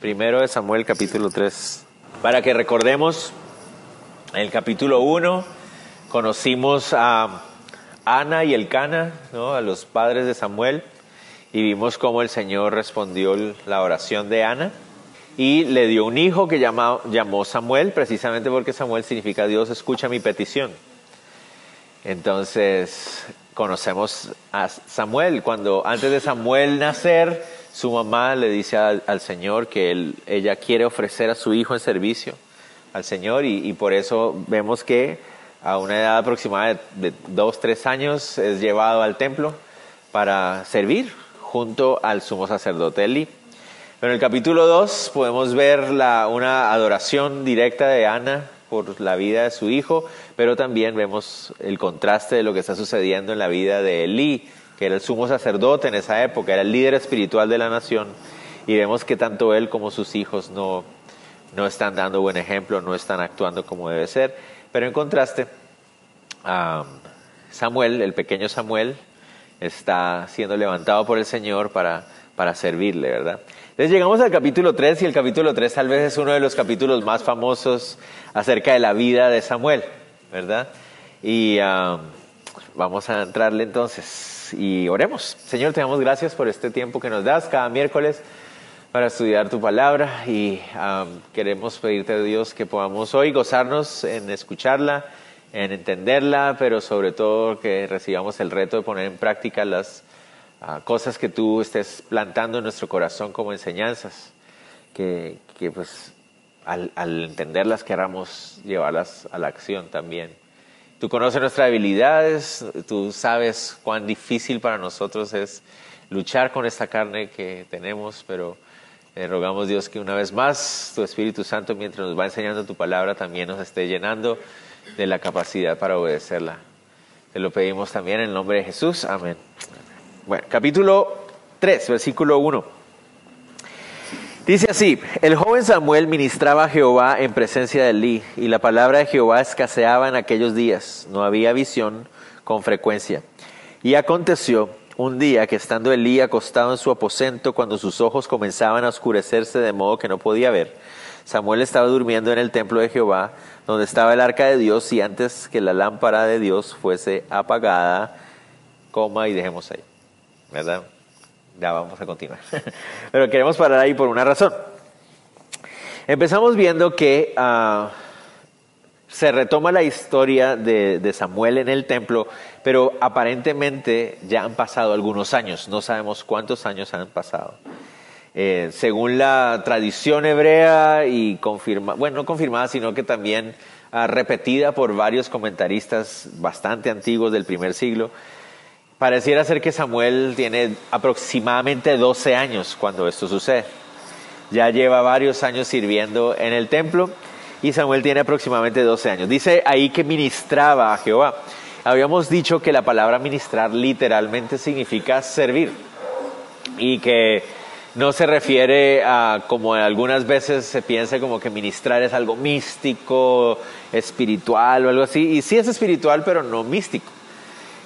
Primero de Samuel capítulo 3. Para que recordemos, en el capítulo 1 conocimos a Ana y Elcana, ¿no? a los padres de Samuel, y vimos cómo el Señor respondió la oración de Ana y le dio un hijo que llamó Samuel, precisamente porque Samuel significa Dios escucha mi petición. Entonces conocemos a Samuel. Cuando antes de Samuel nacer, su mamá le dice al, Señor que ella quiere ofrecer a su hijo en servicio al Señor y, por eso vemos que a una edad aproximada de, de dos, tres años es llevado al templo para servir junto al sumo sacerdote Eli. En el capítulo 2 podemos ver la, una adoración directa de Ana por la vida de su hijo, pero también vemos el contraste de lo que está sucediendo en la vida de Elí, que era el sumo sacerdote en esa época, era el líder espiritual de la nación, y vemos que tanto él como sus hijos no, no están dando buen ejemplo, no están actuando como debe ser. Pero en contraste, Samuel, el pequeño Samuel, está siendo levantado por el Señor para, para servirle, ¿verdad? Entonces llegamos al capítulo 3 y el capítulo 3 tal vez es uno de los capítulos más famosos acerca de la vida de Samuel, ¿verdad? Y vamos a entrarle entonces y oremos. Señor, te damos gracias por este tiempo que nos das cada miércoles para estudiar tu palabra y um, queremos pedirte, Dios, que podamos hoy gozarnos en escucharla, en entenderla, pero sobre todo que recibamos el reto de poner en práctica las uh, cosas que tú estés plantando en nuestro corazón como enseñanzas, que, pues al entenderlas queramos llevarlas a la acción también. Tú conoces nuestras debilidades, tú sabes cuán difícil para nosotros es luchar con esta carne que tenemos, pero eh, rogamos Dios que una vez más tu Espíritu Santo, mientras nos va enseñando tu palabra, también nos esté llenando de la capacidad para obedecerla. Te lo pedimos también en el nombre de Jesús. Amén. Bueno, capítulo 3, versículo 1. Dice así, el joven Samuel ministraba a Jehová en presencia de Elí, y la palabra de Jehová escaseaba en aquellos días, no había visión con frecuencia. Y aconteció un día que estando Elí acostado en su aposento, cuando sus ojos comenzaban a oscurecerse de modo que no podía ver, Samuel estaba durmiendo en el templo de Jehová, donde estaba el arca de Dios, y antes que la lámpara de Dios fuese apagada, coma y dejemos ahí, ¿verdad? Ya vamos a continuar. Pero queremos parar ahí por una razón. Empezamos viendo que uh, se retoma la historia de, Samuel en el templo, pero aparentemente ya han pasado algunos años. No sabemos cuántos años han pasado. Eh, según la tradición hebrea y confirmada, bueno, no confirmada, sino que también uh, repetida por varios comentaristas bastante antiguos del primer siglo, Pareciera ser que Samuel tiene aproximadamente 12 años cuando esto sucede. Ya lleva varios años sirviendo en el templo y Samuel tiene aproximadamente 12 años. Dice ahí que ministraba a Jehová. Habíamos dicho que la palabra ministrar literalmente significa servir y que no se refiere a como algunas veces se piensa como que ministrar es algo místico, espiritual o algo así. Y sí es espiritual, pero no místico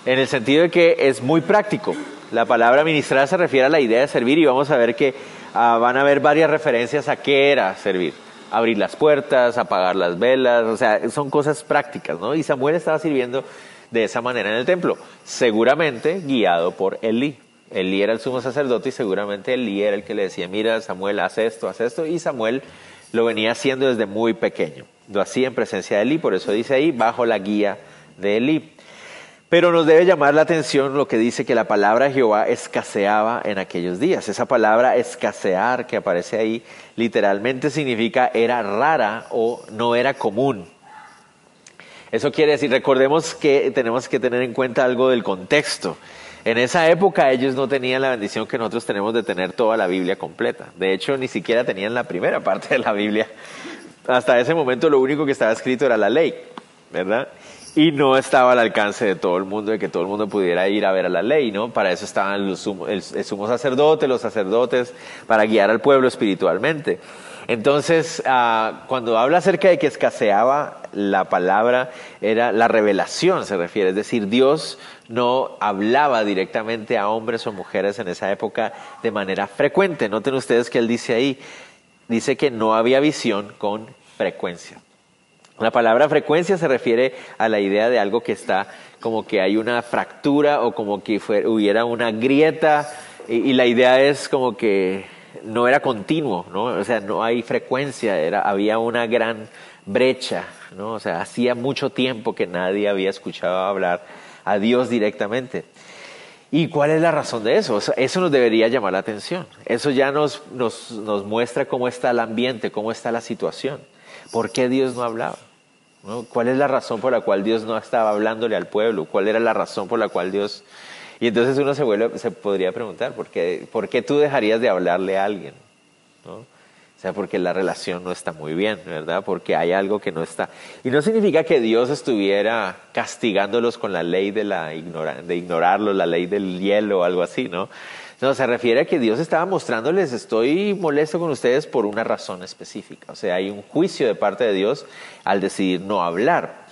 en el sentido de que es muy práctico. La palabra ministrar se refiere a la idea de servir y vamos a ver que uh, van a haber varias referencias a qué era servir. Abrir las puertas, apagar las velas, o sea, son cosas prácticas, ¿no? Y Samuel estaba sirviendo de esa manera en el templo, seguramente guiado por Elí. Elí era el sumo sacerdote y seguramente Elí era el que le decía, mira Samuel, haz esto, haz esto, y Samuel lo venía haciendo desde muy pequeño. Lo hacía en presencia de Elí, por eso dice ahí, bajo la guía de Elí. Pero nos debe llamar la atención lo que dice que la palabra Jehová escaseaba en aquellos días. Esa palabra escasear que aparece ahí literalmente significa era rara o no era común. Eso quiere decir, recordemos que tenemos que tener en cuenta algo del contexto. En esa época ellos no tenían la bendición que nosotros tenemos de tener toda la Biblia completa. De hecho, ni siquiera tenían la primera parte de la Biblia. Hasta ese momento lo único que estaba escrito era la ley, ¿verdad? Y no estaba al alcance de todo el mundo, de que todo el mundo pudiera ir a ver a la ley, ¿no? Para eso estaban los el, el sumo sacerdote, los sacerdotes, para guiar al pueblo espiritualmente. Entonces, uh, cuando habla acerca de que escaseaba la palabra, era la revelación, se refiere. Es decir, Dios no hablaba directamente a hombres o mujeres en esa época de manera frecuente. Noten ustedes que él dice ahí, dice que no había visión con frecuencia. La palabra frecuencia se refiere a la idea de algo que está como que hay una fractura o como que hubiera una grieta y, y la idea es como que no era continuo, ¿no? O sea, no hay frecuencia, era, había una gran brecha, ¿no? O sea, hacía mucho tiempo que nadie había escuchado hablar a Dios directamente. ¿Y cuál es la razón de eso? Eso nos debería llamar la atención. Eso ya nos, nos, nos muestra cómo está el ambiente, cómo está la situación. ¿Por qué Dios no hablaba? ¿Cuál es la razón por la cual Dios no estaba hablándole al pueblo? ¿Cuál era la razón por la cual Dios y entonces uno se, vuelve, se podría preguntar, ¿por qué, ¿por qué tú dejarías de hablarle a alguien? ¿No? O sea, porque la relación no está muy bien, ¿verdad? Porque hay algo que no está. Y no significa que Dios estuviera castigándolos con la ley de, la de ignorarlos, la ley del hielo o algo así, ¿no? No, se refiere a que Dios estaba mostrándoles, estoy molesto con ustedes por una razón específica. O sea, hay un juicio de parte de Dios al decidir no hablar.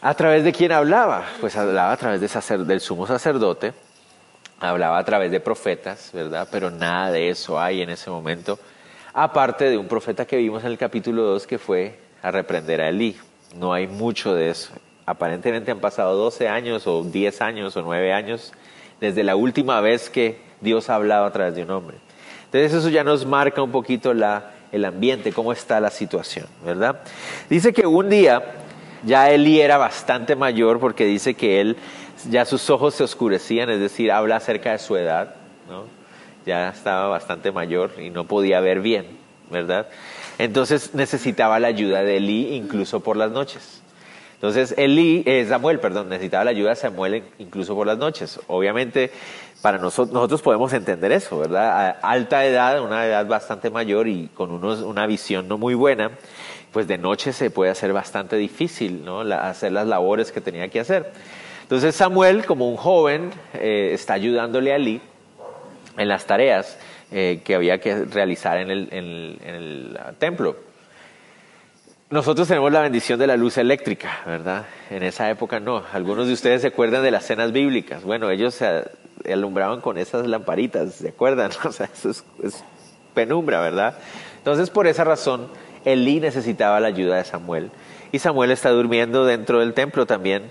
¿A través de quién hablaba? Pues hablaba a través de del sumo sacerdote, hablaba a través de profetas, ¿verdad? Pero nada de eso hay en ese momento, aparte de un profeta que vimos en el capítulo 2 que fue a reprender a Elí. No hay mucho de eso. Aparentemente han pasado 12 años o 10 años o 9 años desde la última vez que Dios ha hablado a través de un hombre. Entonces eso ya nos marca un poquito la, el ambiente, cómo está la situación, ¿verdad? Dice que un día ya Elí era bastante mayor porque dice que él, ya sus ojos se oscurecían, es decir, habla acerca de su edad, ¿no? Ya estaba bastante mayor y no podía ver bien, ¿verdad? Entonces necesitaba la ayuda de Elí incluso por las noches. Entonces Elí, eh, Samuel, perdón, necesitaba la ayuda de Samuel incluso por las noches. Obviamente para nosotros, nosotros podemos entender eso, ¿verdad? A alta edad, una edad bastante mayor y con unos, una visión no muy buena, pues de noche se puede hacer bastante difícil, ¿no? hacer las labores que tenía que hacer. Entonces Samuel, como un joven, eh, está ayudándole a Eli en las tareas eh, que había que realizar en el, templo. Nosotros tenemos la bendición de la luz eléctrica, ¿verdad? En esa época no. Algunos de ustedes se acuerdan de las cenas bíblicas. Bueno, ellos se alumbraban con esas lamparitas, ¿se acuerdan? O sea, eso es, penumbra, ¿verdad? Entonces, por esa razón, Elí necesitaba la ayuda de Samuel. Y Samuel está durmiendo dentro del templo también,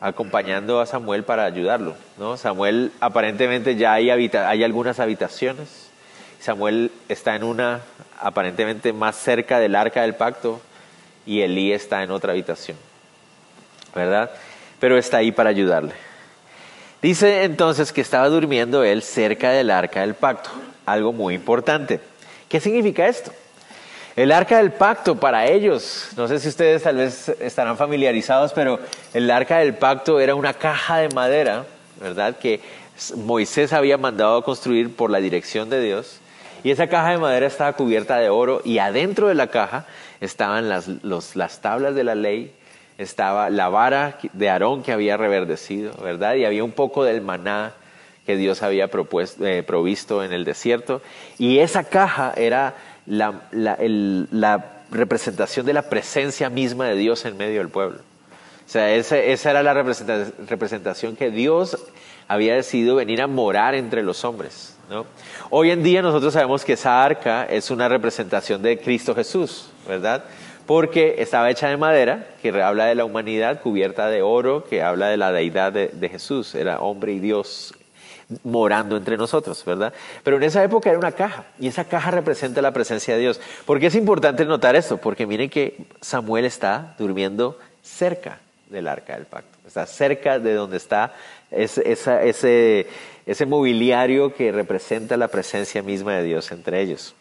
acompañando a Samuel para ayudarlo. ¿no? Samuel aparentemente ya hay, hay algunas habitaciones. Samuel está en una aparentemente más cerca del arca del pacto y Elí está en otra habitación. ¿Verdad? Pero está ahí para ayudarle. Dice entonces que estaba durmiendo él cerca del arca del pacto. Algo muy importante. ¿Qué significa esto? El arca del pacto para ellos, no sé si ustedes tal vez estarán familiarizados, pero el arca del pacto era una caja de madera, ¿verdad? Que Moisés había mandado construir por la dirección de Dios. Y esa caja de madera estaba cubierta de oro y adentro de la caja estaban las, las tablas de la ley, estaba la vara de Aarón que había reverdecido, ¿verdad? Y había un poco del maná que Dios había propuesto, eh, provisto en el desierto. Y esa caja era la, la, representación de la presencia misma de Dios en medio del pueblo. O sea, esa, esa era la representación, representación que Dios había decidido venir a morar entre los hombres. ¿no? Hoy en día nosotros sabemos que esa arca es una representación de Cristo Jesús, ¿verdad? Porque estaba hecha de madera, que habla de la humanidad, cubierta de oro, que habla de la deidad de, Jesús, era hombre y Dios morando entre nosotros, ¿verdad? Pero en esa época era una caja y esa caja representa la presencia de Dios. ¿Por qué es importante notar esto? Porque miren que Samuel está durmiendo cerca del arca del pacto, está cerca de donde está ese mobiliario que representa la presencia misma de Dios entre ellos.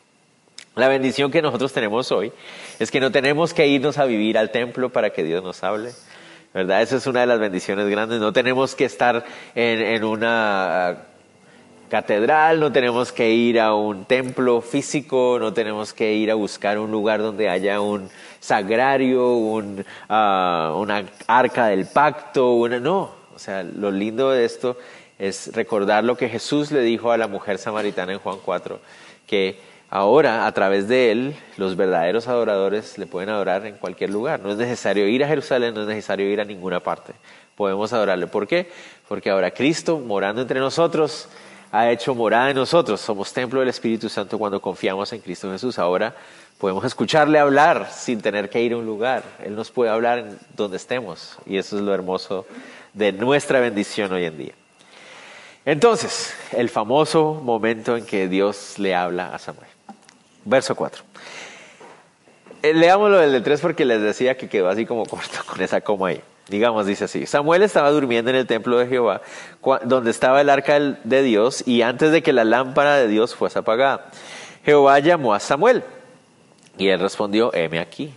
La bendición que nosotros tenemos hoy es que no tenemos que irnos a vivir al templo para que Dios nos hable ¿verdad? Esa es una de las bendiciones grandes. No tenemos que estar en, en una catedral, no tenemos que ir a un templo físico, no tenemos que ir a buscar un lugar donde haya un sagrario, un, ah, una arca del pacto, una, no. O sea, lo lindo de esto es recordar lo que Jesús le dijo a la mujer samaritana en Juan 4, que ahora a través de él los verdaderos adoradores le pueden adorar en cualquier lugar. No es necesario ir a Jerusalén, no es necesario ir a ninguna parte. Podemos adorarle. ¿Por qué? Porque ahora Cristo, morando entre nosotros, ha hecho morada en nosotros. Somos templo del Espíritu Santo cuando confiamos en Cristo Jesús. Ahora podemos escucharle hablar sin tener que ir a un lugar. Él nos puede hablar en donde estemos. Y eso es lo hermoso de nuestra bendición hoy en día. Entonces, el famoso momento en que Dios le habla a Samuel. Verso 4. Eh, leámoslo del 3 porque les decía que quedó así como corto con esa coma ahí. Digamos, dice así, Samuel estaba durmiendo en el templo de Jehová, donde estaba el arca de Dios, y antes de que la lámpara de Dios fuese apagada, Jehová llamó a Samuel, y él respondió, heme aquí.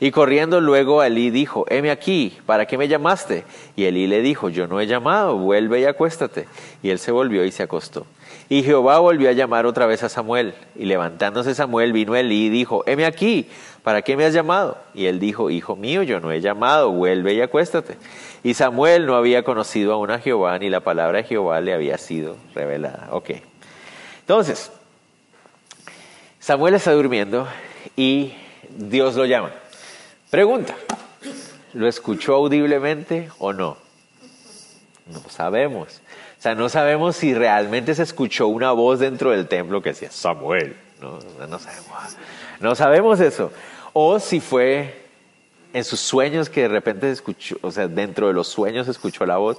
Y corriendo luego a Elí dijo, heme aquí, ¿para qué me llamaste? Y Elí le dijo, yo no he llamado, vuelve y acuéstate. Y él se volvió y se acostó. Y Jehová volvió a llamar otra vez a Samuel. Y levantándose Samuel vino Elí y dijo, heme aquí, ¿para qué me has llamado? Y él dijo, Hijo mío, yo no he llamado, vuelve y acuéstate. Y Samuel no había conocido aún a Jehová, ni la palabra de Jehová le había sido revelada. Ok. Entonces, Samuel está durmiendo y Dios lo llama. Pregunta, ¿lo escuchó audiblemente o no? No sabemos. Sea, no sabemos si realmente se escuchó una voz dentro del templo que decía Samuel. No, no sabemos. No sabemos eso. O si fue en sus sueños que de repente se escuchó, o sea, dentro de los sueños se escuchó la voz.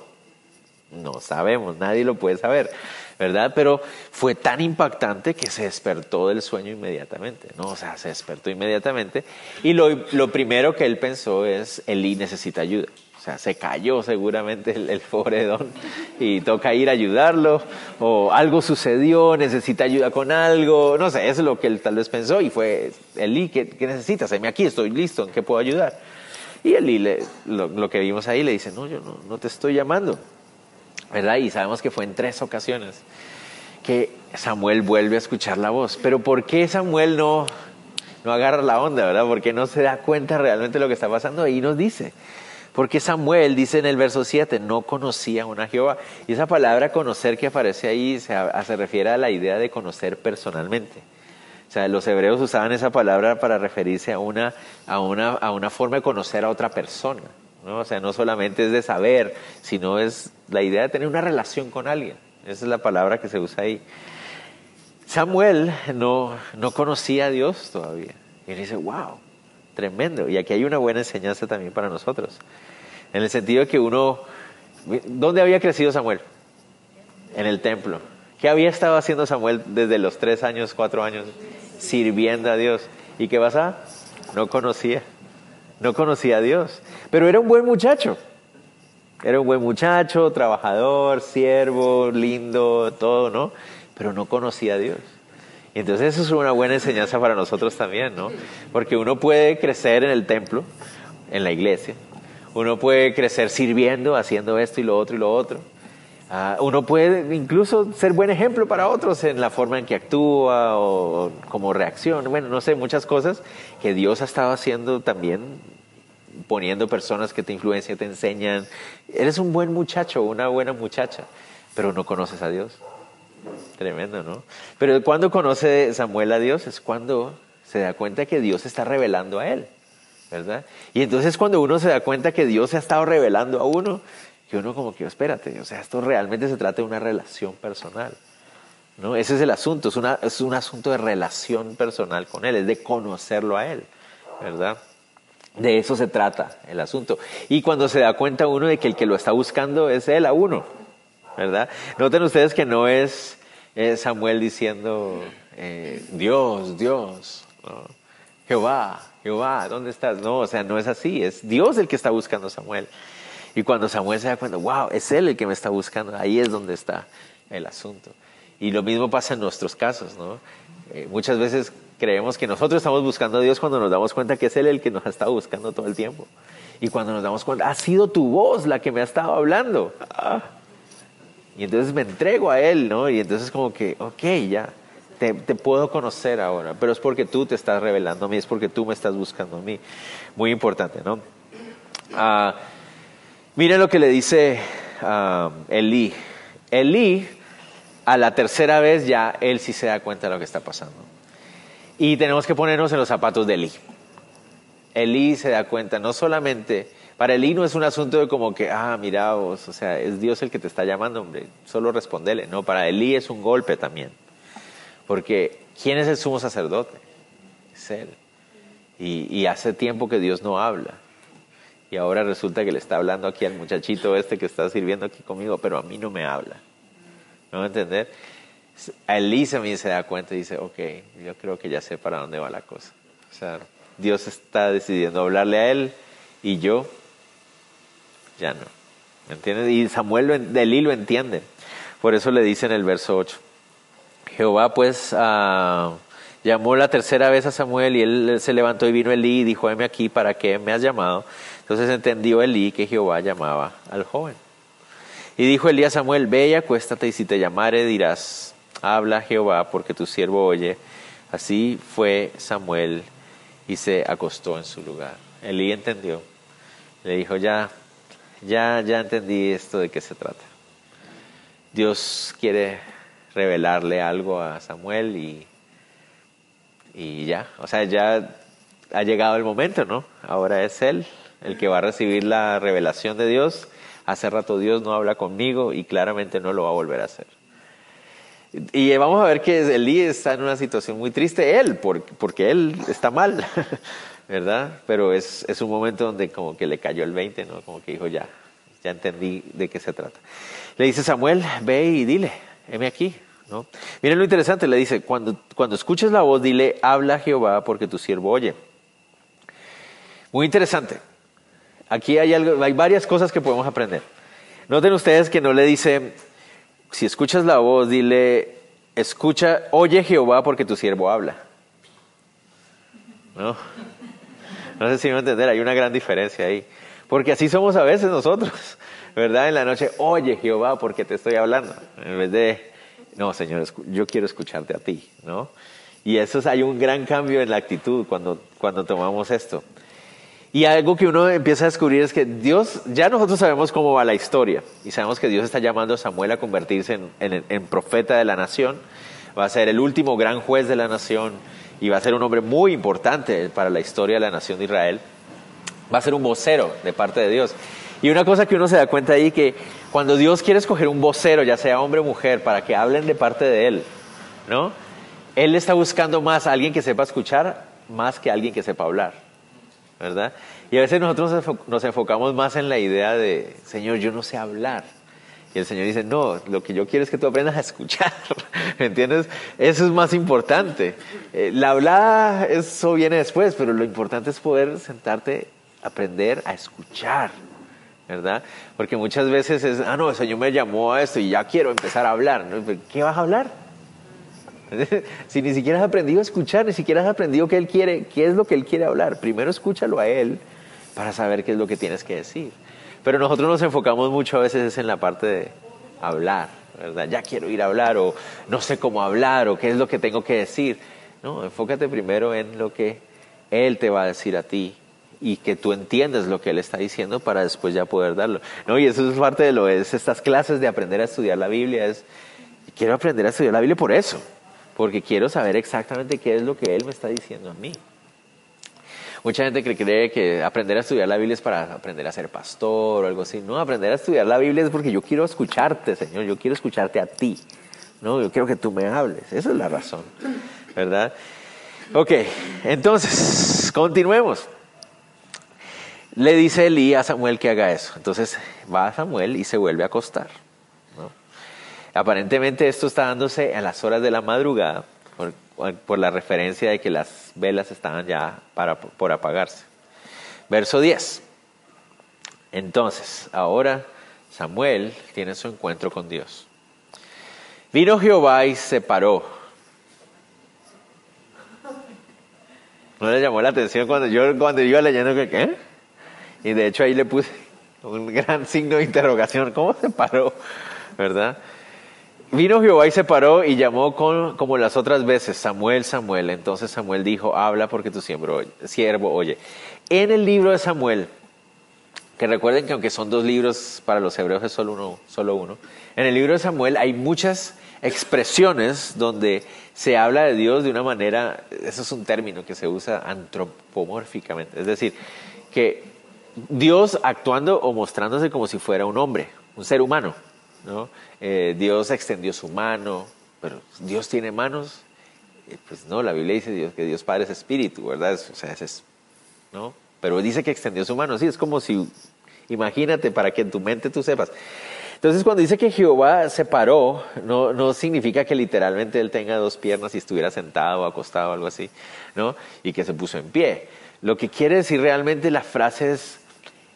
No sabemos, nadie lo puede saber, ¿verdad? Pero fue tan impactante que se despertó del sueño inmediatamente, ¿no? O sea, se despertó inmediatamente y lo, lo primero que él pensó es, Elí necesita ayuda. Sea, se cayó seguramente el, el, pobre don y toca ir a ayudarlo o algo sucedió, necesita ayuda con algo, no sé, es lo que él tal vez pensó y fue, Eli, ¿qué, qué necesitas? Heme aquí, estoy listo, ¿en qué puedo ayudar? Y Eli, le, lo, lo, que vimos ahí, le dice, no, yo no, no te estoy llamando, ¿verdad? Y sabemos que fue en tres ocasiones que Samuel vuelve a escuchar la voz, pero ¿por qué Samuel no, no agarra la onda, verdad? Porque no se da cuenta realmente de lo que está pasando. Ahí nos dice, porque Samuel dice en el verso 7, no conocía a Jehová. Y esa palabra conocer que aparece ahí se, se, refiere a la idea de conocer personalmente. O sea, los hebreos usaban esa palabra para referirse a una, a una, a una forma de conocer a otra persona. ¿no? O sea, no solamente es de saber, sino es la idea de tener una relación con alguien. Esa es la palabra que se usa ahí. Samuel no, no conocía a Dios todavía. Y él dice, wow, tremendo. Y aquí hay una buena enseñanza también para nosotros. En el sentido de que uno... ¿Dónde había crecido Samuel? En el templo. ¿Qué había estado haciendo Samuel desde los tres años, cuatro años? Sirviendo a Dios. ¿Y qué pasa? No conocía. No conocía a Dios. Pero era un buen muchacho. Era un buen muchacho, trabajador, siervo, lindo, todo, ¿no? Pero no conocía a Dios. Y entonces eso es una buena enseñanza para nosotros también, ¿no? Porque uno puede crecer en el templo, en la iglesia, uno puede crecer sirviendo, haciendo esto y lo otro y lo otro. Uh, uno puede incluso ser buen ejemplo para otros en la forma en que actúa o, o como reacción. Bueno, no sé, muchas cosas que Dios ha estado haciendo también, poniendo personas que te influencian, te enseñan. Eres un buen muchacho, una buena muchacha, pero no conoces a Dios. Tremendo, ¿no? Pero cuando conoce Samuel a Dios es cuando se da cuenta que Dios está revelando a él, ¿verdad? Y entonces cuando uno se da cuenta que Dios se ha estado revelando a uno, que uno como que, espérate, o sea, esto realmente se trata de una relación personal, ¿no? Ese es el asunto, es, un asunto de relación personal con Él, es de conocerlo a Él, ¿verdad? De eso se trata el asunto. Y cuando se da cuenta uno de que el que lo está buscando es Él a uno, ¿verdad? Noten ustedes que no es Samuel diciendo, eh, Dios, Dios. Jehová, Jehová, ¿dónde estás? No, o sea, no es así, es Dios el que está buscando a Samuel. Y cuando Samuel se da cuenta, wow, es Él el que me está buscando, ahí es donde está el asunto. Y lo mismo pasa en nuestros casos, ¿no? Eh, muchas veces creemos que nosotros estamos buscando a Dios cuando nos damos cuenta que es Él el que nos ha estado buscando todo el tiempo. Y cuando nos damos cuenta, ha sido tu voz la que me ha estado hablando. Ah. Y entonces me entrego a Él, ¿no? Y entonces como que, ok, ya, te, puedo conocer ahora, pero es porque tú te estás revelando a mí, es porque tú me estás buscando a mí. Muy importante, ¿no? Miren lo que le dice uh, Elí. Elí, a la tercera vez ya, él sí se da cuenta de lo que está pasando. Y tenemos que ponernos en los zapatos de Elí. Elí se da cuenta, no solamente, para Elí no es un asunto de como que, ah, mira vos, o sea, es Dios el que te está llamando, hombre, solo respondele. No, para Elí es un golpe también. Porque, ¿quién es el sumo sacerdote? Es Él. Y, hace tiempo que Dios no habla. Y ahora resulta que le está hablando aquí al muchachito este que está sirviendo aquí conmigo, pero a mí no me habla. ¿No va entender? Elisa a se da cuenta y dice, ok, yo creo que ya sé para dónde va la cosa. O sea, Dios está decidiendo hablarle a él y yo ya no. ¿Me entiendes? Y Samuel de Elí lo entiende. Por eso le dice en el verso 8. Jehová pues ah, llamó la tercera vez a Samuel y él se levantó y vino Elí y dijo, heme aquí, ¿para qué me has llamado? Entonces entendió Elí que Jehová llamaba al joven. Y dijo Elí a Samuel, ve y acuéstate y si te llamare dirás, habla Jehová porque tu siervo oye. Así fue Samuel y se acostó en su lugar. Elí entendió. Le dijo, ya, ya, ya entendí esto de qué se trata. Dios quiere revelarle algo a Samuel y, y ya, o sea, ya ha llegado el momento, ¿no? Ahora es él el que va a recibir la revelación de Dios. Hace rato Dios no habla conmigo y claramente no lo va a volver a hacer. Y vamos a ver que Elí está en una situación muy triste, él, porque, él está mal, ¿verdad? Pero es, es un momento donde como que le cayó el 20, ¿no? Como que dijo, ya, ya entendí de qué se trata. Le dice Samuel, ve y dile, heme aquí, ¿no? Miren lo interesante, le dice, cuando, cuando escuches la voz, dile, habla Jehová porque tu siervo oye. Muy interesante. Aquí hay, algo, hay varias cosas que podemos aprender. Noten ustedes que no le dice, si escuchas la voz, dile, escucha, oye Jehová porque tu siervo habla. No, no sé si me entender, hay una gran diferencia ahí. Porque así somos a veces nosotros, ¿verdad? En la noche, oye Jehová porque te estoy hablando. En vez de, no, Señor, yo quiero escucharte a ti, ¿no? Y eso es, hay un gran cambio en la actitud cuando, cuando tomamos esto. Y algo que uno empieza a descubrir es que Dios, ya nosotros sabemos cómo va la historia y sabemos que Dios está llamando a Samuel a convertirse en, profeta de la nación, va a ser el último gran juez de la nación y va a ser un hombre muy importante para la historia de la nación de Israel, va a ser un vocero de parte de Dios. Y una cosa que uno se da cuenta ahí que cuando Dios quiere escoger un vocero, ya sea hombre o mujer, para que hablen de parte de Él, ¿no? Él está buscando más a alguien que sepa escuchar más que a alguien que sepa hablar. ¿verdad? Y a veces nosotros nos enfocamos más en la idea de, Señor, yo no sé hablar. Y el Señor dice, no, lo que yo quiero es que tú aprendas a escuchar. ¿Me entiendes? Eso es más importante. Eh, la hablada, eso viene después, pero lo importante es poder sentarte, aprender a escuchar. ¿Verdad? Porque muchas veces es, ah, no, el Señor me llamó a esto y ya quiero empezar a hablar. ¿Qué vas a hablar? si ni siquiera has aprendido a escuchar, ni siquiera has aprendido qué Él quiere, qué es lo que Él quiere hablar, primero escúchalo a Él para saber qué es lo que tienes que decir. Pero nosotros nos enfocamos mucho a veces en la parte de hablar, ¿verdad? Ya quiero ir a hablar o no sé cómo hablar o qué es lo que tengo que decir. No, enfócate primero en lo que Él te va a decir a ti y que tú entiendas lo que Él está diciendo para después ya poder darlo. No, y eso es parte de lo es estas clases de aprender a estudiar la Biblia, es quiero aprender a estudiar la Biblia por eso porque quiero saber exactamente qué es lo que Él me está diciendo a mí. Mucha gente cree que aprender a estudiar la Biblia es para aprender a ser pastor o algo así. No, aprender a estudiar la Biblia es porque yo quiero escucharte, Señor, yo quiero escucharte a ti. No, yo quiero que tú me hables. Esa es la razón, ¿verdad? Ok, entonces, continuemos. Le dice Elí a Samuel que haga eso. Entonces va a Samuel y se vuelve a acostar. Aparentemente esto está dándose a las horas de la madrugada por, la referencia de que las velas estaban ya para, por apagarse. Verso 10. Entonces, ahora Samuel tiene su encuentro con Dios. Vino Jehová y se paró. No le llamó la atención cuando yo cuando iba leyendo que qué. Y de hecho ahí le puse un gran signo de interrogación. ¿Cómo se paró? ¿Verdad? Vino Jehová y se paró y llamó con, como las otras veces, Samuel, Samuel. Entonces Samuel dijo, habla porque tu siervo oye. En el libro de Samuel, que recuerden que aunque son dos libros, para los hebreos es solo uno, solo uno. En el libro de Samuel hay muchas expresiones donde se habla de Dios de una manera, eso es un término que se usa antropomórficamente, es decir, que Dios actuando o mostrándose como si fuera un hombre, un ser humano. ¿no? Eh, Dios extendió su mano, pero Dios tiene manos. Eh, pues no, la Biblia dice Dios, que Dios Padre es espíritu, ¿verdad? O sea, es, ¿no? Pero dice que extendió su mano, sí, es como si, imagínate, para que en tu mente tú sepas. Entonces, cuando dice que Jehová se paró, no, no significa que literalmente él tenga dos piernas y estuviera sentado o acostado o algo así, ¿no? Y que se puso en pie. Lo que quiere decir realmente la frase es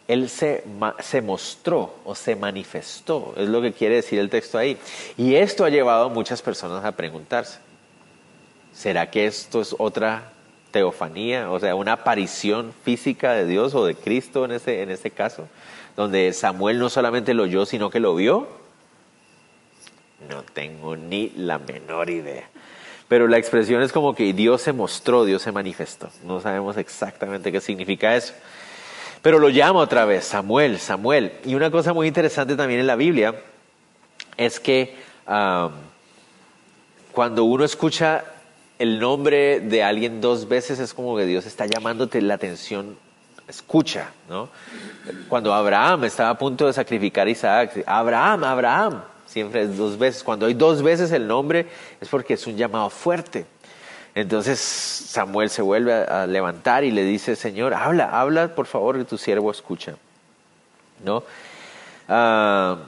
él se, se, mostró o se manifestó, es lo que quiere decir el texto ahí. Y esto ha llevado a muchas personas a preguntarse, ¿será que esto es otra teofanía, o sea, una aparición física de Dios o de Cristo en este, en caso, donde Samuel no solamente lo oyó, sino que lo vio? No tengo ni la menor idea. Pero la expresión es como que Dios se mostró, Dios se manifestó. No sabemos exactamente qué significa eso. Pero lo llama otra vez, Samuel, Samuel. Y una cosa muy interesante también en la Biblia es que cuando uno escucha el nombre de alguien dos veces es como que Dios está llamándote la atención, escucha, ¿no? Cuando Abraham estaba a punto de sacrificar a Isaac, Abraham, Abraham, siempre es dos veces. Cuando hay dos veces el nombre es porque es un llamado fuerte. Entonces Samuel se vuelve a, levantar y le dice, Señor, habla, habla por favor que tu siervo escucha. ¿No? Ah,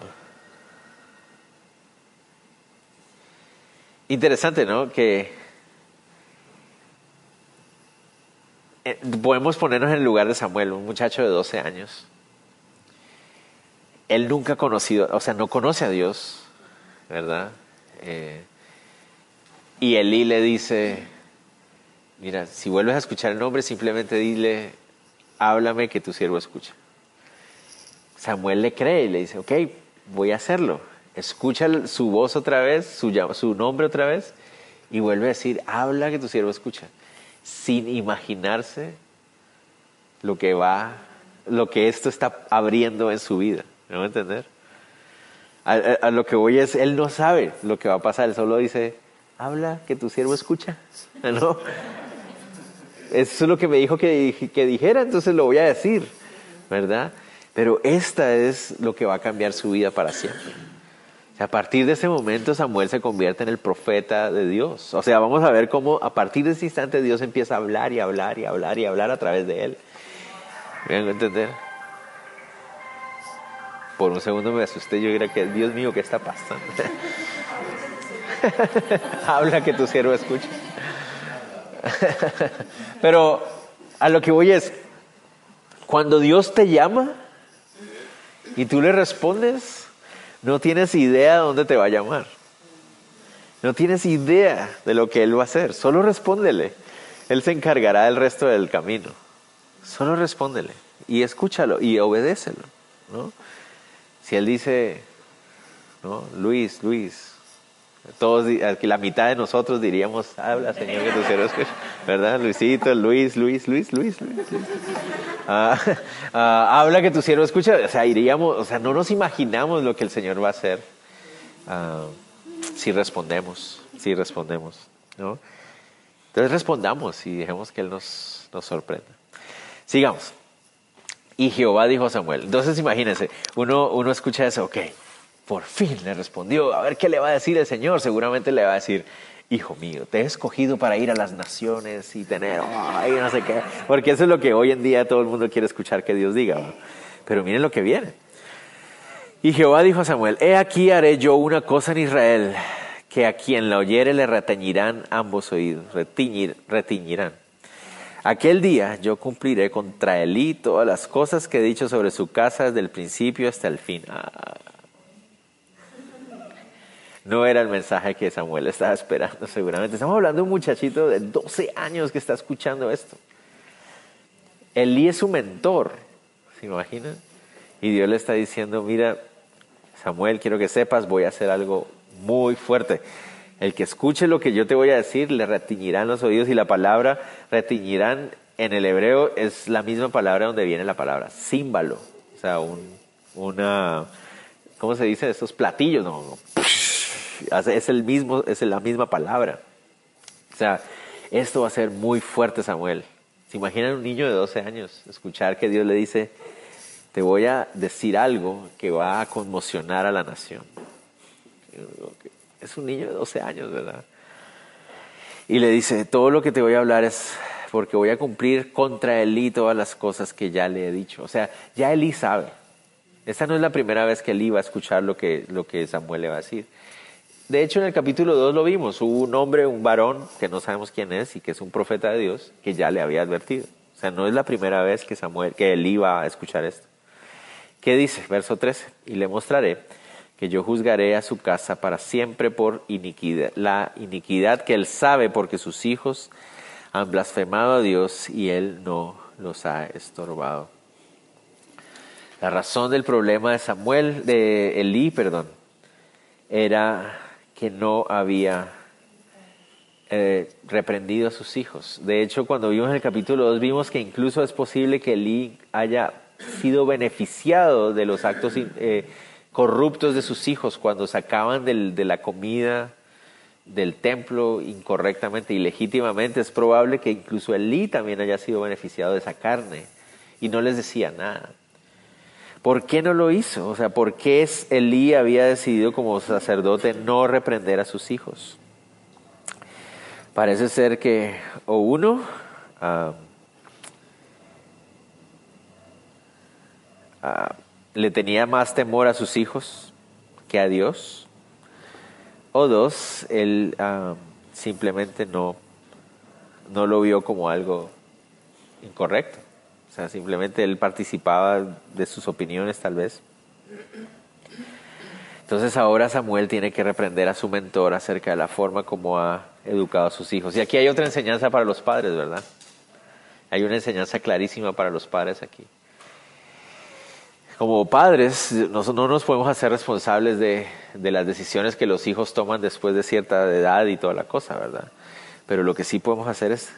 interesante, ¿no? Que eh, podemos ponernos en el lugar de Samuel, un muchacho de 12 años. Él nunca ha conocido, o sea, no conoce a Dios, ¿verdad? Eh, y Elí le dice, Mira, si vuelves a escuchar el nombre, simplemente dile, háblame que tu siervo escucha. Samuel le cree y le dice, ok, voy a hacerlo. Escucha su voz otra vez, su, nombre otra vez, y vuelve a decir, habla que tu siervo escucha. Sin imaginarse lo que va, lo que esto está abriendo en su vida. ¿Me va a entender? A, a, lo que voy es, él no sabe lo que va a pasar, él solo dice, habla que tu siervo escucha. ¿No? Eso es lo que me dijo que, que dijera, entonces lo voy a decir, ¿verdad? Pero esta es lo que va a cambiar su vida para siempre. a partir de ese momento Samuel se convierte en el profeta de Dios. O sea, vamos a ver cómo a partir de ese instante Dios empieza a hablar y hablar y hablar y hablar a través de él. ¿Me a entender? Por un segundo me asusté, yo era que, Dios mío, ¿qué está pasando? Habla que tu siervo escuche. Pero a lo que voy es, cuando Dios te llama y tú le respondes, no tienes idea de dónde te va a llamar. No tienes idea de lo que Él va a hacer. Solo respóndele. Él se encargará del resto del camino. Solo respóndele y escúchalo y obedécelo. ¿no? Si Él dice, ¿no? Luis, Luis, todos, la mitad de nosotros diríamos, habla Señor que tu siervo escucha. ¿Verdad? Luisito, Luis, Luis, Luis, Luis, Luis. Ah, ah, habla que tu siervo escucha. O sea, iríamos, o sea, no nos imaginamos lo que el Señor va a hacer ah, si respondemos, si respondemos. ¿no? Entonces respondamos y dejemos que Él nos, nos sorprenda. Sigamos. Y Jehová dijo a Samuel. Entonces imagínense, uno, uno escucha eso, ok por fin le respondió, a ver qué le va a decir el Señor. Seguramente le va a decir, hijo mío, te he escogido para ir a las naciones y tener, ay, no sé qué. Porque eso es lo que hoy en día todo el mundo quiere escuchar que Dios diga. Pero miren lo que viene. Y Jehová dijo a Samuel, he aquí haré yo una cosa en Israel, que a quien la oyere le retiñirán ambos oídos, retiñir, retiñirán. Aquel día yo cumpliré contra él todas las cosas que he dicho sobre su casa desde el principio hasta el fin. Ah, no era el mensaje que Samuel estaba esperando seguramente. Estamos hablando de un muchachito de 12 años que está escuchando esto. Elí es su mentor, ¿se imaginan? Y Dios le está diciendo, mira, Samuel, quiero que sepas, voy a hacer algo muy fuerte. El que escuche lo que yo te voy a decir, le retiñirán los oídos y la palabra retiñirán en el hebreo es la misma palabra donde viene la palabra címbalo. O sea, un, una, ¿cómo se dice? Estos platillos, no, es el mismo, es la misma palabra. O sea, esto va a ser muy fuerte, Samuel. ¿Se imaginan un niño de 12 años escuchar que Dios le dice, te voy a decir algo que va a conmocionar a la nación? Es un niño de 12 años, ¿verdad? Y le dice, todo lo que te voy a hablar es porque voy a cumplir contra Elí todas las cosas que ya le he dicho. O sea, ya Elí sabe. Esta no es la primera vez que Elí va a escuchar lo que, lo que Samuel le va a decir. De hecho, en el capítulo 2 lo vimos. Hubo un hombre, un varón, que no sabemos quién es y que es un profeta de Dios, que ya le había advertido. O sea, no es la primera vez que Samuel, que él iba a escuchar esto. ¿Qué dice? Verso 13. Y le mostraré que yo juzgaré a su casa para siempre por iniquidad, la iniquidad que él sabe porque sus hijos han blasfemado a Dios y él no los ha estorbado. La razón del problema de Samuel, de Elí, perdón, era que no había eh, reprendido a sus hijos. De hecho, cuando vimos el capítulo 2, vimos que incluso es posible que Elí haya sido beneficiado de los actos eh, corruptos de sus hijos cuando sacaban de la comida del templo incorrectamente y legítimamente. Es probable que incluso Elí también haya sido beneficiado de esa carne y no les decía nada. ¿Por qué no lo hizo? O sea, ¿por qué Elí había decidido como sacerdote no reprender a sus hijos? Parece ser que o uno ah, ah, le tenía más temor a sus hijos que a Dios, o dos, él ah, simplemente no, no lo vio como algo incorrecto simplemente él participaba de sus opiniones tal vez. Entonces ahora Samuel tiene que reprender a su mentor acerca de la forma como ha educado a sus hijos. Y aquí hay otra enseñanza para los padres, ¿verdad? Hay una enseñanza clarísima para los padres aquí. Como padres, no, no nos podemos hacer responsables de, de las decisiones que los hijos toman después de cierta edad y toda la cosa, ¿verdad? Pero lo que sí podemos hacer es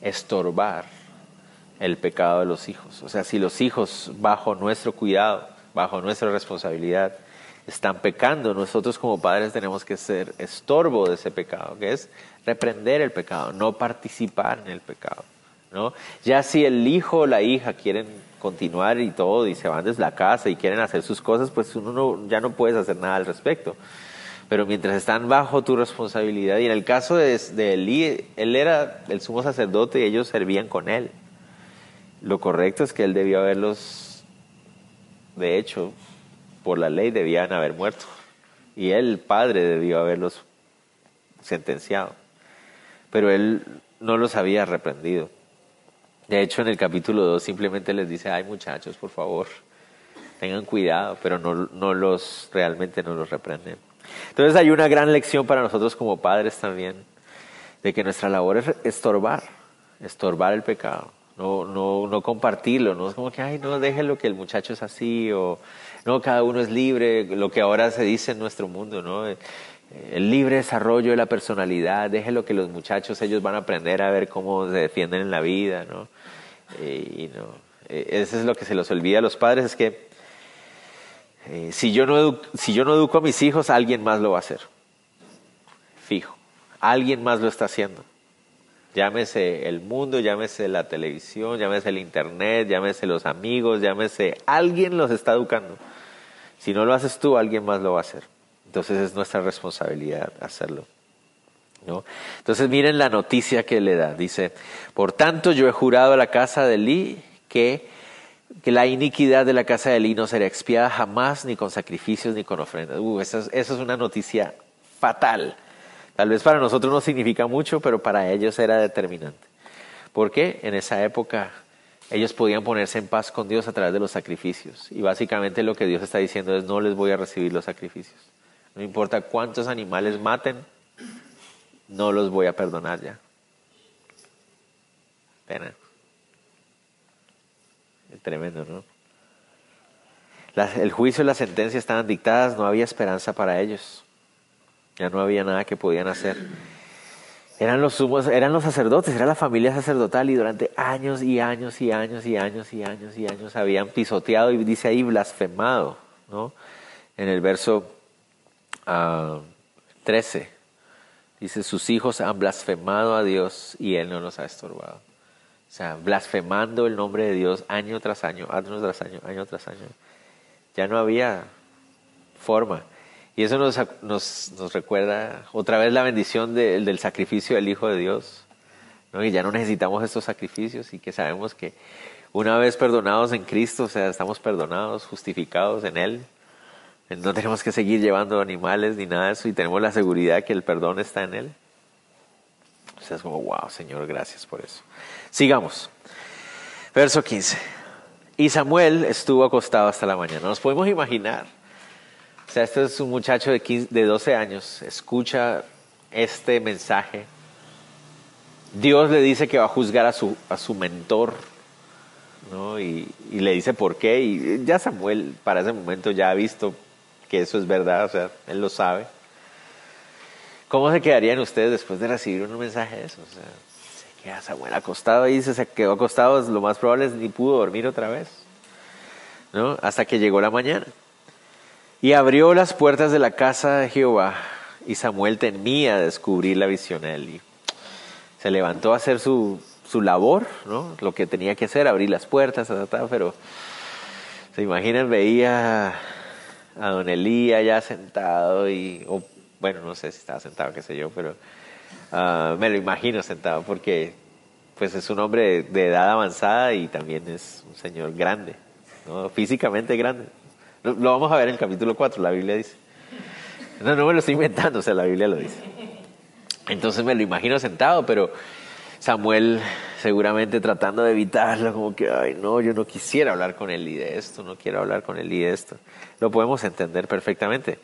estorbar el pecado de los hijos. O sea, si los hijos bajo nuestro cuidado, bajo nuestra responsabilidad, están pecando, nosotros como padres tenemos que ser estorbo de ese pecado, que es reprender el pecado, no participar en el pecado. ¿no? Ya si el hijo o la hija quieren continuar y todo y se van desde la casa y quieren hacer sus cosas, pues uno ya no puedes hacer nada al respecto. Pero mientras están bajo tu responsabilidad, y en el caso de, de él era el sumo sacerdote y ellos servían con él. Lo correcto es que él debió haberlos, de hecho, por la ley debían haber muerto. Y él, padre, debió haberlos sentenciado. Pero él no los había reprendido. De hecho, en el capítulo 2 simplemente les dice, ay muchachos, por favor, tengan cuidado, pero no, no los, realmente no los reprenden. Entonces hay una gran lección para nosotros como padres también, de que nuestra labor es estorbar, estorbar el pecado, no, no, no compartirlo, no es como que, ay, no, déjelo que el muchacho es así, o no, cada uno es libre, lo que ahora se dice en nuestro mundo, ¿no? El libre desarrollo de la personalidad, déjelo que los muchachos, ellos van a aprender a ver cómo se defienden en la vida, ¿no? Y, no, e, eso es lo que se los olvida a los padres, es que eh, si, yo no si yo no educo a mis hijos, alguien más lo va a hacer, fijo, alguien más lo está haciendo. Llámese el mundo, llámese la televisión, llámese el internet, llámese los amigos, llámese alguien los está educando. Si no lo haces tú, alguien más lo va a hacer. Entonces es nuestra responsabilidad hacerlo. ¿no? Entonces miren la noticia que le da. Dice, por tanto yo he jurado a la casa de Lee que, que la iniquidad de la casa de Lee no será expiada jamás ni con sacrificios ni con ofrendas. Uh, esa es una noticia fatal. Tal vez para nosotros no significa mucho, pero para ellos era determinante. Porque en esa época ellos podían ponerse en paz con Dios a través de los sacrificios. Y básicamente lo que Dios está diciendo es no les voy a recibir los sacrificios. No importa cuántos animales maten, no los voy a perdonar ya. Pena. Es tremendo, ¿no? el juicio y la sentencia estaban dictadas, no había esperanza para ellos. Ya no había nada que podían hacer. Eran los sumos, eran los sacerdotes, era la familia sacerdotal y durante años y años y años y años y años y años habían pisoteado y dice ahí blasfemado, ¿no? En el verso 13 ah, dice, sus hijos han blasfemado a Dios y Él no los ha estorbado. O sea, blasfemando el nombre de Dios año tras año, año tras año, año tras año. Ya no había forma. Y eso nos, nos, nos recuerda otra vez la bendición del sacrificio del Hijo de Dios. Y ya no necesitamos estos sacrificios y que sabemos que una vez perdonados en Cristo, o sea, estamos perdonados, justificados en Él. No tenemos que seguir llevando animales ni nada de eso y tenemos la seguridad que el perdón está en Él. O sea, es como, wow, Señor, gracias por eso. Sigamos. Verso 15. Y Samuel estuvo acostado hasta la mañana. Nos podemos imaginar o sea, este es un muchacho de, 15, de 12 años, escucha este mensaje. Dios le dice que va a juzgar a su, a su mentor, ¿no? Y, y, le dice por qué. Y ya Samuel para ese momento ya ha visto que eso es verdad, o sea, él lo sabe. ¿Cómo se quedarían ustedes después de recibir un mensaje de eso? O sea, se queda Samuel acostado ahí, se quedó acostado, lo más probable es ni pudo dormir otra vez, ¿no? Hasta que llegó la mañana. Y abrió las puertas de la casa de Jehová, y Samuel temía descubrir la visión de él. Se levantó a hacer su, su labor, ¿no? lo que tenía que hacer, abrir las puertas, pero se imaginan, veía a don Elías ya sentado y, bueno, no sé si estaba sentado, qué sé yo, pero uh, me lo imagino sentado porque pues es un hombre de edad avanzada y también es un señor grande, ¿no? físicamente grande. Lo, vamos a ver en el capítulo 4, la Biblia dice. No, no me lo estoy inventando, o sea, la Biblia lo dice. Entonces me lo imagino sentado, pero Samuel seguramente tratando de evitarlo, como que, ay, no, yo no quisiera hablar con él y de esto, no quiero hablar con él y de esto. Lo podemos entender perfectamente.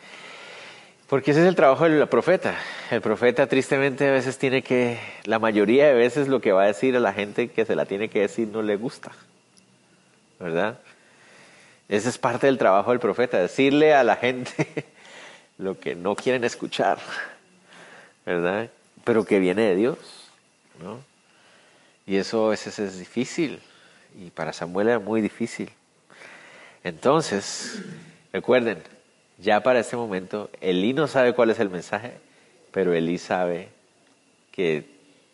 Porque ese es el trabajo del profeta. El profeta tristemente a veces tiene que, la mayoría de veces lo que va a decir a la gente que se la tiene que decir no le gusta. ¿Verdad? Ese es parte del trabajo del profeta, decirle a la gente lo que no quieren escuchar, ¿verdad? Pero que viene de Dios, ¿no? Y eso a veces es difícil, y para Samuel era muy difícil. Entonces, recuerden, ya para este momento, Elí no sabe cuál es el mensaje, pero Elí sabe que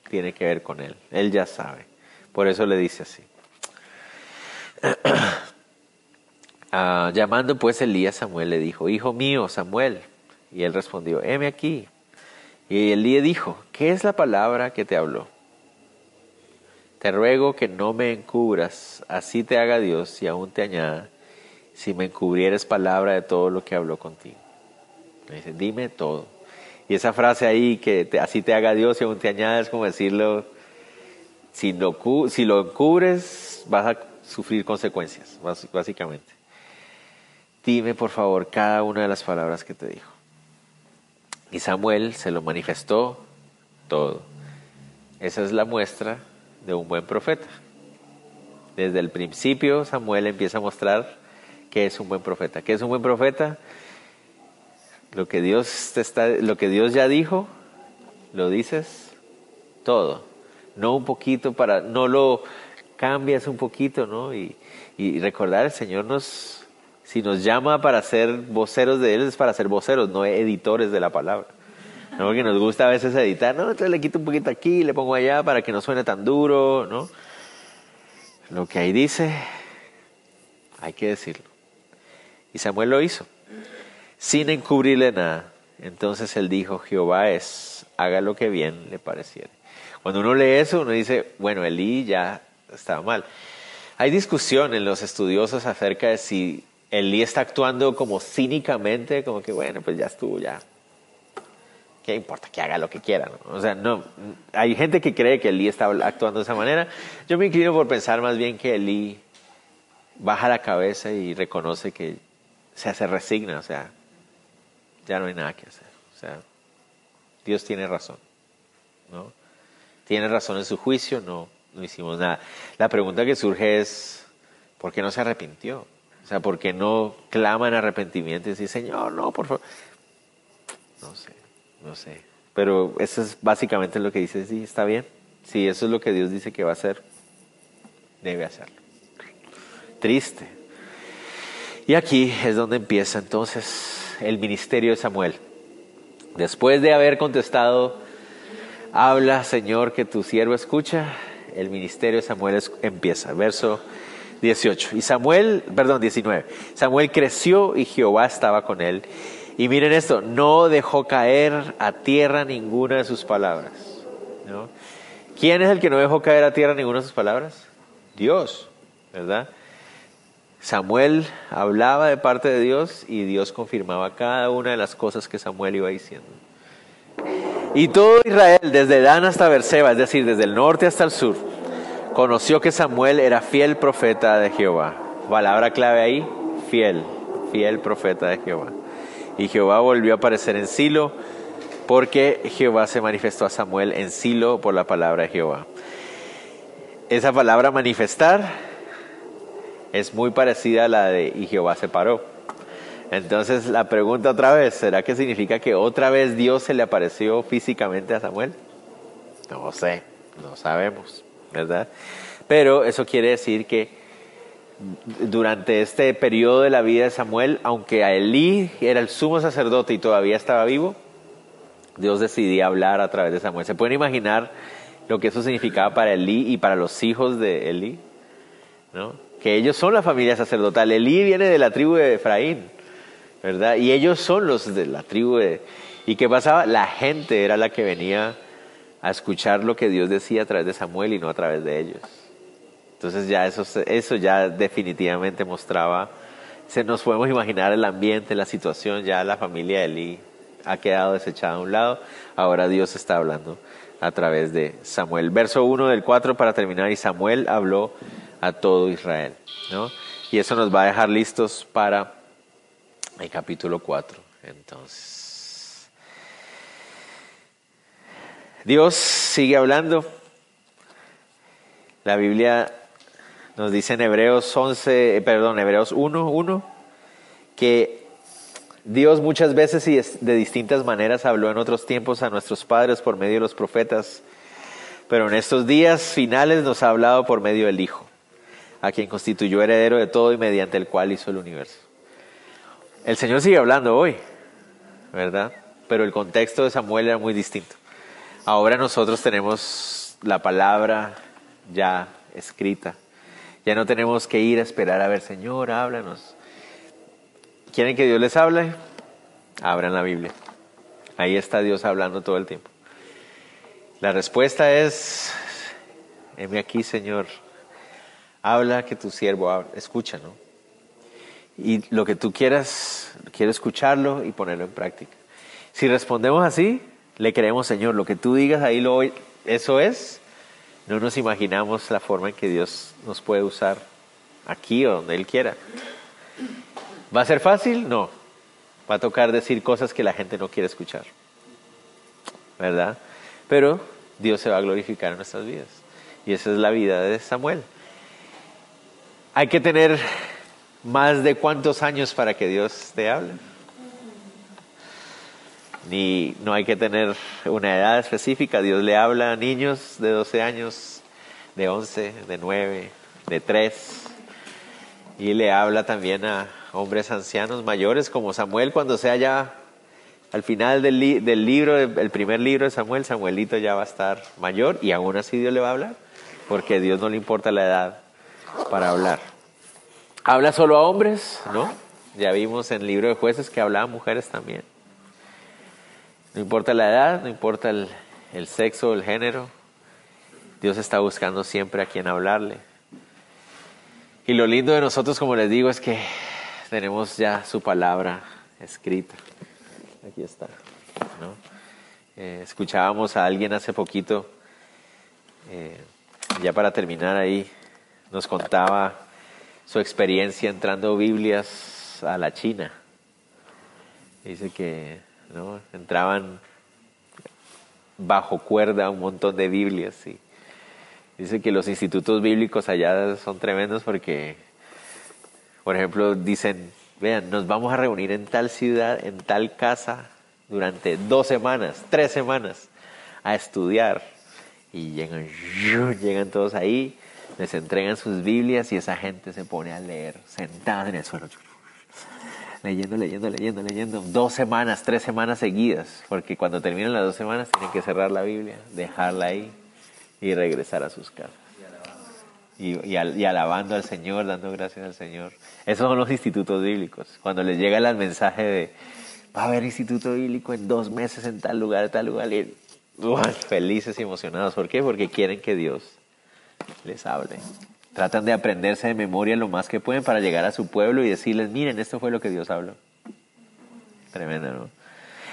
tiene que ver con él. Él ya sabe. Por eso le dice así. Ah, llamando pues Elías Samuel le dijo, Hijo mío, Samuel. Y él respondió, heme aquí. Y Elías dijo, ¿qué es la palabra que te habló? Te ruego que no me encubras, así te haga Dios y aún te añada, si me encubrieres palabra de todo lo que habló contigo. Dice, dime todo. Y esa frase ahí, que así te haga Dios y aún te añada, es como decirlo, si lo, si lo encubres vas a sufrir consecuencias, básicamente dime por favor cada una de las palabras que te dijo. Y Samuel se lo manifestó todo. Esa es la muestra de un buen profeta. Desde el principio Samuel empieza a mostrar que es un buen profeta. ¿Qué es un buen profeta? Lo que Dios te está, lo que Dios ya dijo, lo dices todo. No un poquito para, no lo cambias un poquito, ¿no? Y, y recordar, el Señor nos, si nos llama para ser voceros de Él, es para ser voceros, no editores de la palabra. ¿no? Porque nos gusta a veces editar, no, entonces le quito un poquito aquí, le pongo allá para que no suene tan duro, ¿no? Lo que ahí dice, hay que decirlo. Y Samuel lo hizo, sin encubrirle nada. Entonces él dijo, Jehová es, haga lo que bien le pareciera. Cuando uno lee eso, uno dice, bueno, Elí ya estaba mal. Hay discusión en los estudiosos acerca de si Elí está actuando como cínicamente, como que bueno, pues ya estuvo, ya. ¿Qué importa que haga lo que quiera? O sea, no. Hay gente que cree que Elí está actuando de esa manera. Yo me inclino por pensar más bien que Elí baja la cabeza y reconoce que se, se resigna, o sea, ya no hay nada que hacer. O sea, Dios tiene razón, ¿no? Tiene razón en su juicio, no, no hicimos nada. La pregunta que surge es, ¿por qué no se arrepintió? O sea, ¿por qué no clama en arrepentimiento y dice, Señor, no, por favor? No sé, no sé. Pero eso es básicamente lo que dice, sí, está bien. Si eso es lo que Dios dice que va a hacer, debe hacerlo. Triste. Y aquí es donde empieza entonces el ministerio de Samuel. Después de haber contestado, habla Señor que tu siervo escucha, el ministerio de Samuel empieza. Verso 18. Y Samuel, perdón, 19. Samuel creció y Jehová estaba con él. Y miren esto, no dejó caer a tierra ninguna de sus palabras. ¿Quién es el que no dejó caer a tierra ninguna de sus palabras? Dios, ¿verdad? Samuel hablaba de parte de Dios y Dios confirmaba cada una de las cosas que Samuel iba diciendo. Y todo Israel, desde Dan hasta Berseba, es decir, desde el norte hasta el sur, conoció que Samuel era fiel profeta de Jehová. Palabra clave ahí, fiel, fiel profeta de Jehová. Y Jehová volvió a aparecer en Silo porque Jehová se manifestó a Samuel en Silo por la palabra de Jehová. Esa palabra manifestar es muy parecida a la de y Jehová se paró. Entonces la pregunta otra vez, ¿será que significa que otra vez Dios se le apareció físicamente a Samuel? No sé, no sabemos. ¿Verdad? Pero eso quiere decir que durante este periodo de la vida de Samuel, aunque a Elí era el sumo sacerdote y todavía estaba vivo, Dios decidía hablar a través de Samuel. ¿Se pueden imaginar lo que eso significaba para Elí y para los hijos de Elí? ¿No? Que ellos son la familia sacerdotal. Elí viene de la tribu de Efraín, ¿verdad? Y ellos son los de la tribu de... ¿Y qué pasaba? La gente era la que venía a escuchar lo que Dios decía a través de Samuel y no a través de ellos. Entonces ya eso, eso ya definitivamente mostraba, se nos podemos imaginar el ambiente, la situación, ya la familia de Eli ha quedado desechada a un lado, ahora Dios está hablando a través de Samuel. Verso 1 del 4 para terminar, y Samuel habló a todo Israel. ¿no? Y eso nos va a dejar listos para el capítulo 4. Entonces. Dios sigue hablando. La Biblia nos dice en Hebreos 11, eh, perdón, Hebreos 1, 1, que Dios muchas veces y de distintas maneras habló en otros tiempos a nuestros padres por medio de los profetas, pero en estos días finales nos ha hablado por medio del Hijo, a quien constituyó heredero de todo y mediante el cual hizo el universo. El Señor sigue hablando hoy, ¿verdad? Pero el contexto de Samuel era muy distinto. Ahora nosotros tenemos la palabra ya escrita. Ya no tenemos que ir a esperar a ver, Señor, háblanos. ¿Quieren que Dios les hable? Abran la Biblia. Ahí está Dios hablando todo el tiempo. La respuesta es, heme aquí, Señor. Habla que tu siervo habla. Escucha, ¿no? Y lo que tú quieras, quiero escucharlo y ponerlo en práctica. Si respondemos así, le creemos, Señor, lo que tú digas ahí, lo, eso es. No nos imaginamos la forma en que Dios nos puede usar aquí o donde Él quiera. ¿Va a ser fácil? No. Va a tocar decir cosas que la gente no quiere escuchar. ¿Verdad? Pero Dios se va a glorificar en nuestras vidas. Y esa es la vida de Samuel. Hay que tener más de cuántos años para que Dios te hable ni no hay que tener una edad específica. Dios le habla a niños de 12 años, de 11, de 9, de 3. Y le habla también a hombres ancianos mayores como Samuel cuando sea ya al final del, del libro, el primer libro de Samuel, Samuelito ya va a estar mayor y aún así Dios le va a hablar, porque a Dios no le importa la edad para hablar. ¿Habla solo a hombres? ¿No? Ya vimos en el libro de jueces que hablaba a mujeres también. No importa la edad, no importa el, el sexo, el género. Dios está buscando siempre a quien hablarle. Y lo lindo de nosotros, como les digo, es que tenemos ya su palabra escrita. Aquí está. Eh, escuchábamos a alguien hace poquito, eh, ya para terminar ahí, nos contaba su experiencia entrando Biblias a la China Dice que ¿no? entraban bajo cuerda un montón de Biblias. Y dice que los institutos bíblicos allá son tremendos porque, por ejemplo, dicen, vean, nos vamos a reunir en tal ciudad, en tal casa, durante dos semanas, tres semanas, a estudiar. Y llegan, llegan todos ahí, les entregan sus Biblias y esa gente se pone a leer, sentada en el suelo leyendo, leyendo, leyendo, leyendo, dos semanas, tres semanas seguidas, porque cuando terminan las dos semanas tienen que cerrar la Biblia, dejarla ahí y regresar a sus casas. Y, y, alabando al Señor, dando gracias al Señor. Esos son los institutos bíblicos. Cuando les llega el mensaje de, va a haber instituto bíblico en dos meses en tal lugar, tal lugar, y, felices y emocionados. ¿Por qué? Porque quieren que Dios les hable. Tratan de aprenderse de memoria lo más que pueden para llegar a su pueblo y decirles, miren, esto fue lo que Dios habló. Tremendo, ¿no?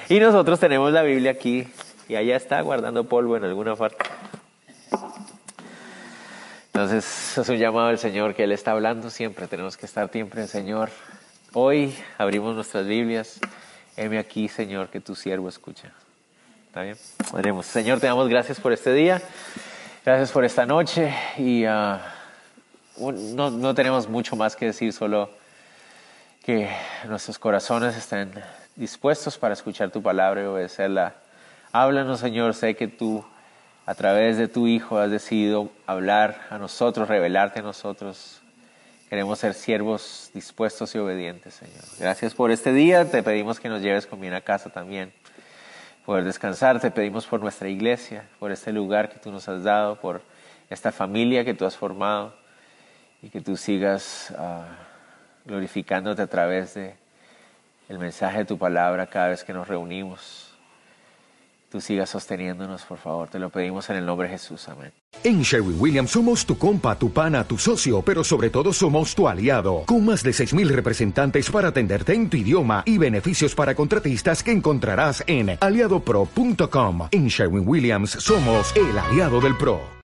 Y nosotros tenemos la Biblia aquí y allá está guardando polvo en alguna parte. Entonces es un llamado del Señor que Él está hablando siempre. Tenemos que estar siempre, Señor. Hoy abrimos nuestras Biblias. Heme aquí, Señor, que tu siervo escucha. ¿Está bien? Oremos. Señor, te damos gracias por este día. Gracias por esta noche y... Uh, no, no tenemos mucho más que decir, solo que nuestros corazones estén dispuestos para escuchar tu palabra y obedecerla. Háblanos, Señor, sé que tú a través de tu Hijo has decidido hablar a nosotros, revelarte a nosotros. Queremos ser siervos dispuestos y obedientes, Señor. Gracias por este día. Te pedimos que nos lleves con bien a casa también. Poder descansar. Te pedimos por nuestra iglesia, por este lugar que tú nos has dado, por esta familia que tú has formado y que tú sigas uh, glorificándote a través de el mensaje de tu palabra cada vez que nos reunimos. Tú sigas sosteniéndonos, por favor. Te lo pedimos en el nombre de Jesús. Amén. En Sherwin Williams somos tu compa, tu pana, tu socio, pero sobre todo somos tu aliado, con más de 6.000 representantes para atenderte en tu idioma y beneficios para contratistas que encontrarás en aliadopro.com. En Sherwin Williams somos el aliado del PRO.